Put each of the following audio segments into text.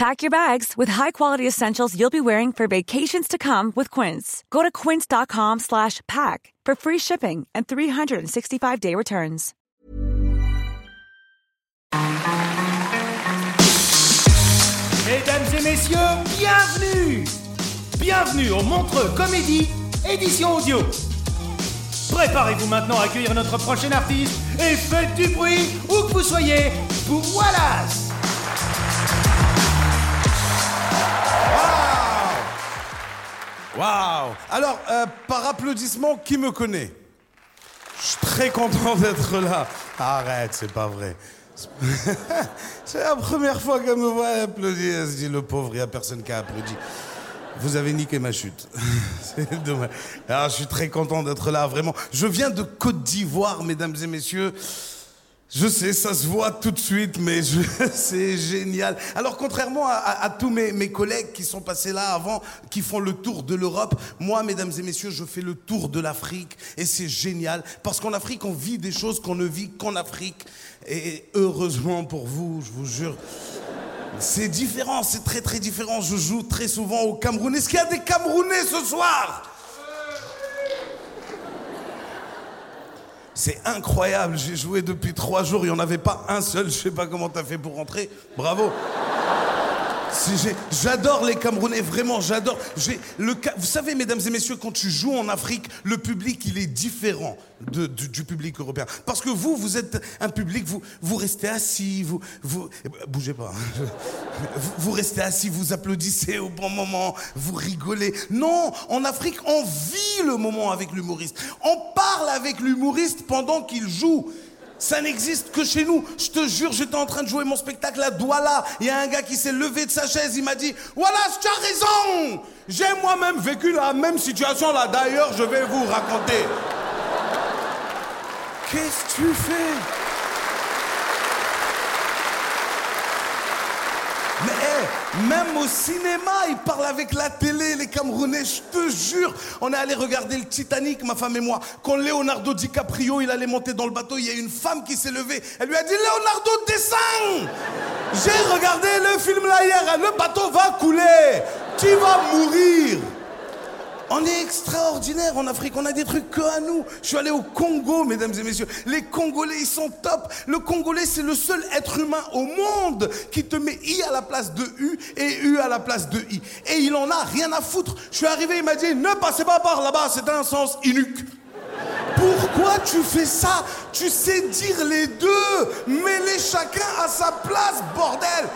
Pack your bags with high-quality essentials you'll be wearing for vacations to come with Quince. Go to quince.com/pack for free shipping and 365-day returns. Mesdames et messieurs, bienvenue Bienvenue au Montreux Comédie, édition audio. Préparez-vous maintenant à accueillir notre prochain artiste et faites du bruit où que vous soyez pour Wallace Waouh Alors, euh, par applaudissement, qui me connaît? Je suis très content d'être là. Arrête, c'est pas vrai. c'est la première fois qu'elle me voit applaudir. Elle se dit, le pauvre, il n'y a personne qui a applaudi. Vous avez niqué ma chute. c'est dommage. Alors, je suis très content d'être là, vraiment. Je viens de Côte d'Ivoire, mesdames et messieurs. Je sais, ça se voit tout de suite, mais c'est génial. Alors, contrairement à tous mes, mes collègues qui sont passés là avant, qui font le tour de l'Europe, moi, mesdames et messieurs, je fais le tour de l'Afrique. Et c'est génial, parce qu'en Afrique, on vit des choses qu'on ne vit qu'en Afrique. Et heureusement pour vous, je vous jure. C'est différent, c'est très très différent. Je joue très souvent au Cameroun. Est-ce qu'il y a des Camerounais ce soir? C'est incroyable, j'ai joué depuis trois jours, il n'y en avait pas un seul, je sais pas comment t'as fait pour rentrer. Bravo. J'adore les Camerounais, vraiment, j'adore. Vous savez, mesdames et messieurs, quand tu joues en Afrique, le public, il est différent du, public européen. Parce que vous, vous êtes un public, vous, vous restez assis, vous, vous, eh ben, bougez pas. hein. Vous restez assis, vous applaudissez au bon moment, vous rigolez. Non, en Afrique, on vit le moment avec l'humoriste. On parle avec l'humoriste pendant qu'il joue. Ça n'existe que chez nous. Je te jure, j'étais en train de jouer mon spectacle à Douala. Il y a un gars qui s'est levé de sa chaise. Il m'a dit Voilà, tu as raison. J'ai moi-même vécu la même situation là. D'ailleurs, je vais vous raconter. Qu'est-ce que tu fais Mais hey, même au cinéma, ils parlent avec la télé, les Camerounais, je te jure. On est allé regarder le Titanic, ma femme et moi. Quand Leonardo DiCaprio, il allait monter dans le bateau, il y a une femme qui s'est levée. Elle lui a dit Leonardo, descends J'ai regardé le film là hier, le bateau va couler. Tu vas mourir. On est extraordinaire en Afrique, on a des trucs que à nous. Je suis allé au Congo, mesdames et messieurs. Les Congolais, ils sont top. Le Congolais, c'est le seul être humain au monde qui te met I à la place de U et U à la place de I. Et il en a rien à foutre. Je suis arrivé, il m'a dit, ne passez pas par là-bas, c'est un sens inuque. Pourquoi tu fais ça? Tu sais dire les deux. Mets-les chacun à sa place, bordel.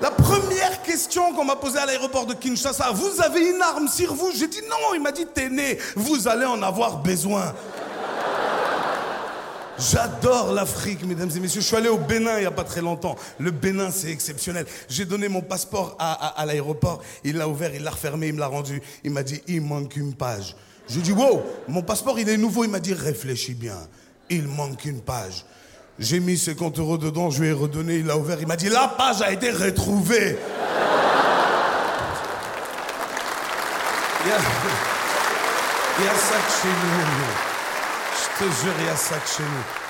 La première question qu'on m'a posée à l'aéroport de Kinshasa, vous avez une arme sur vous? J'ai dit non, il m'a dit né, vous allez en avoir besoin. J'adore l'Afrique, mesdames et messieurs. Je suis allé au Bénin il n'y a pas très longtemps. Le Bénin, c'est exceptionnel. J'ai donné mon passeport à, à- l'aéroport. Il l'a ouvert, il l'a refermé, il me l'a rendu. Il m'a dit, il manque une page. J'ai dit, wow, mon passeport, il est nouveau. Il m'a dit, réfléchis bien. Il manque une page. J'ai mis 50 euros dedans, je lui ai redonné, il l'a ouvert. Il m'a dit, la page a été retrouvée. Il y a, il y a ça que chez nous. Je te jure, il y a ça que chez nous.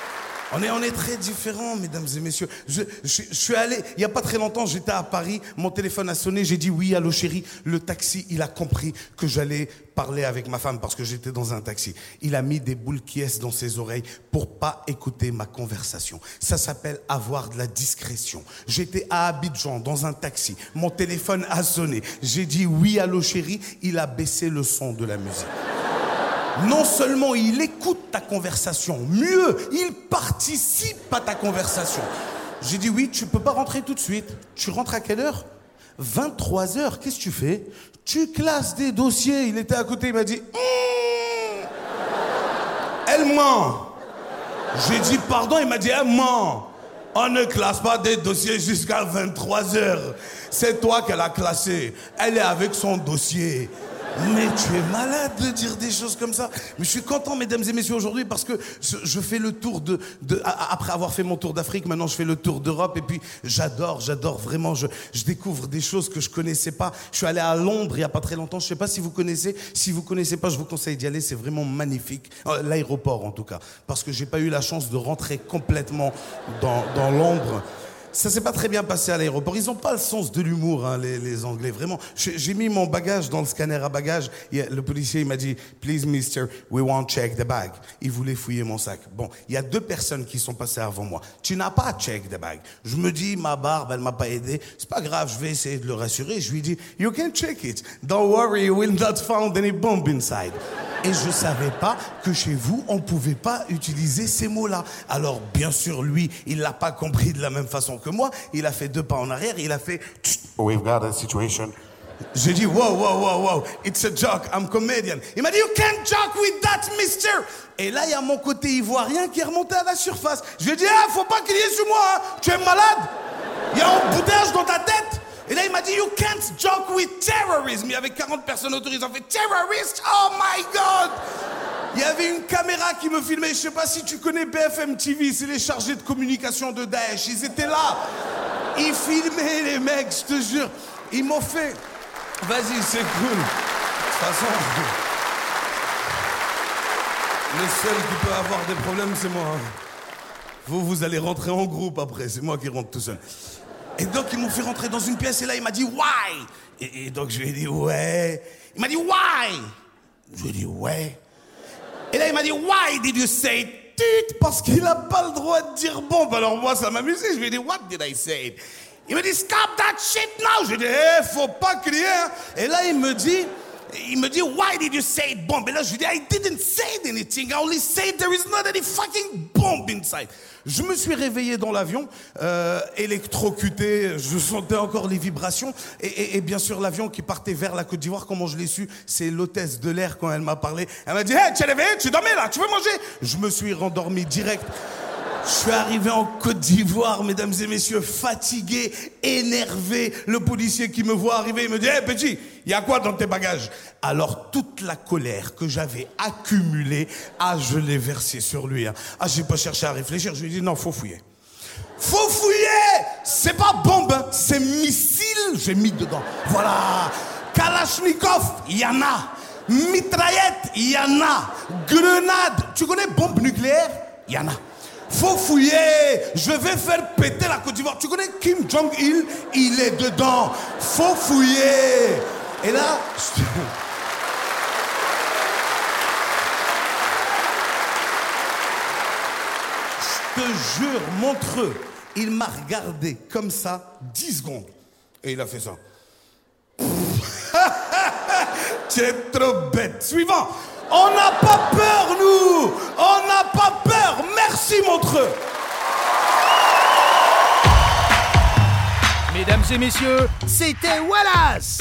On est, on est très différents, mesdames et messieurs. Je, je- je suis allé, il n'y a pas très longtemps, j'étais à Paris, mon téléphone a sonné, j'ai dit oui, allô chérie. Le taxi, il a compris que j'allais parler avec ma femme parce que j'étais dans un taxi. Il a mis des boules qui dans ses oreilles pour pas écouter ma conversation. Ça s'appelle avoir de la discrétion. J'étais à Abidjan dans un taxi, mon téléphone a sonné. J'ai dit oui, allô chérie. Il a baissé le son de la musique. Non seulement il écoute ta conversation, mieux, il participe à ta conversation. J'ai dit oui, tu peux pas rentrer tout de suite. Tu rentres à quelle heure? 23 heures, qu'est-ce que tu fais? Tu classes des dossiers. Il était à côté, il m'a dit Hum, Elle ment. J'ai dit pardon, il m'a dit elle ment. On ne classe pas des dossiers jusqu'à 23 heures. C'est toi qu'elle a classé. Elle est avec son dossier. Mais tu es malade de dire des choses comme ça. Mais je suis content, mesdames et messieurs, aujourd'hui parce que je, fais le tour de, de, Après avoir fait mon tour d'Afrique, maintenant je fais le tour d'Europe. Et puis j'adore, j'adore vraiment. Je, je découvre des choses que je connaissais pas. Je suis allé à Londres il y a pas très longtemps. Je sais pas si vous connaissez. Si vous connaissez pas, je vous conseille d'y aller. C'est vraiment magnifique. Euh, L'aéroport en tout cas. Parce que j'ai pas eu la chance de rentrer complètement dans, dans Londres. Ça s'est pas très bien passé à l'aéroport. Ils ont pas le sens de l'humour, hein, les, les Anglais. Vraiment. J'ai mis mon bagage dans le scanner à bagages. Le policier il m'a dit, please, mister, we won't check the bag. Il voulait fouiller mon sac. Bon, il y a deux personnes qui sont passées avant moi. Tu n'as pas check the bag. Je me dis, ma barbe, elle m'a pas aidé. C'est pas grave, je vais essayer de le rassurer. Je lui dis, you can check it. Don't worry, you will not find any bomb inside. Et je savais pas que chez vous, on pouvait pas utiliser ces mots-là. Alors, bien sûr, lui, il l'a pas compris de la même façon que moi. Il a fait deux pas en arrière, il a fait... We've got a situation. J'ai dit, wow, wow, wow, wow, it's a joke, I'm comedian. Il m'a dit, you can't joke with that, mister. Et là, il y a mon côté ivoirien qui est remonté à la surface. Je lui ai dit, ah, faut pas crier sur moi, hein. tu es malade. Il y a un bouteillage dans ta tête. Et là, il m'a dit, you can't joke with terrorism. Il y avait 40 personnes autour, ils ont fait, terrorist, oh my God. Il y avait une caméra qui me filmait. Je sais pas si tu connais BFM TV, c'est les chargés de communication de Daesh. Ils étaient là. Ils filmaient les mecs, je te jure. Ils m'ont fait. Vas-y, c'est cool. De toute façon, le seul qui peut avoir des problèmes, c'est moi. Vous, vous allez rentrer en groupe après. C'est moi qui rentre tout seul. Et donc, ils m'ont fait rentrer dans une pièce et là, il m'a dit, why? Et, donc, je lui ai dit, ouais. Il m'a dit, why? Je lui ai dit, ouais. Et là, il m'a dit, why did you say tut? Parce qu'il n'a pas le droit de dire bombe. Alors moi, ça m'amusait. Je lui ai dit, what did I say? Il m'a dit, stop that shit now. Je lui ai dit, eh, faut pas crier. hein. Et là, il me dit, il me dit, why did you say bomb? Et là, je lui dit, I didn't say anything. I only said there is not any fucking bomb inside. Je me suis réveillé dans l'avion, euh, électrocuté, je sentais encore les vibrations. Et, et- et bien sûr, l'avion qui partait vers la Côte d'Ivoire, comment je l'ai su? C'est l'hôtesse de l'air quand elle m'a parlé. Elle m'a dit, hey, tu es réveillé, tu dormais là, tu veux manger? Je me suis rendormi direct. Je suis arrivé en Côte d'Ivoire, mesdames et messieurs, fatigué, énervé. Le policier qui me voit arriver, il me dit, hé petit, il y a quoi dans tes bagages? Alors toute la colère que j'avais accumulée, ah, je l'ai versée sur lui. hein. Ah, j'ai pas cherché à réfléchir, je lui ai dit, non, faut fouiller. Faut fouiller C'est pas bombe, hein, c'est missile, j'ai mis dedans. Voilà. Kalachnikov, il y en a. Mitraillette, il y en a. Grenade, tu connais bombe nucléaire? Il y en a. Faut fouiller, je vais faire péter la Côte d'Ivoire. Tu connais Kim Jong-il? Il est dedans. Faut fouiller. Et là, je te- Je te jure, Montreux, il m'a regardé comme ça 10 secondes. Et il a fait ça. tu es trop bête. Suivant. On n'a pas peur, nous. On n'a pas peur. Merci, Montreux. Mesdames et messieurs, c'était Wallace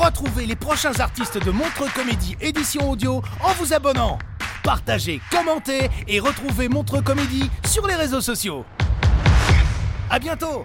Retrouvez les prochains artistes de Montreux Comédie édition audio en vous abonnant. Partagez, commentez et retrouvez Montreux Comédie sur les réseaux sociaux. À bientôt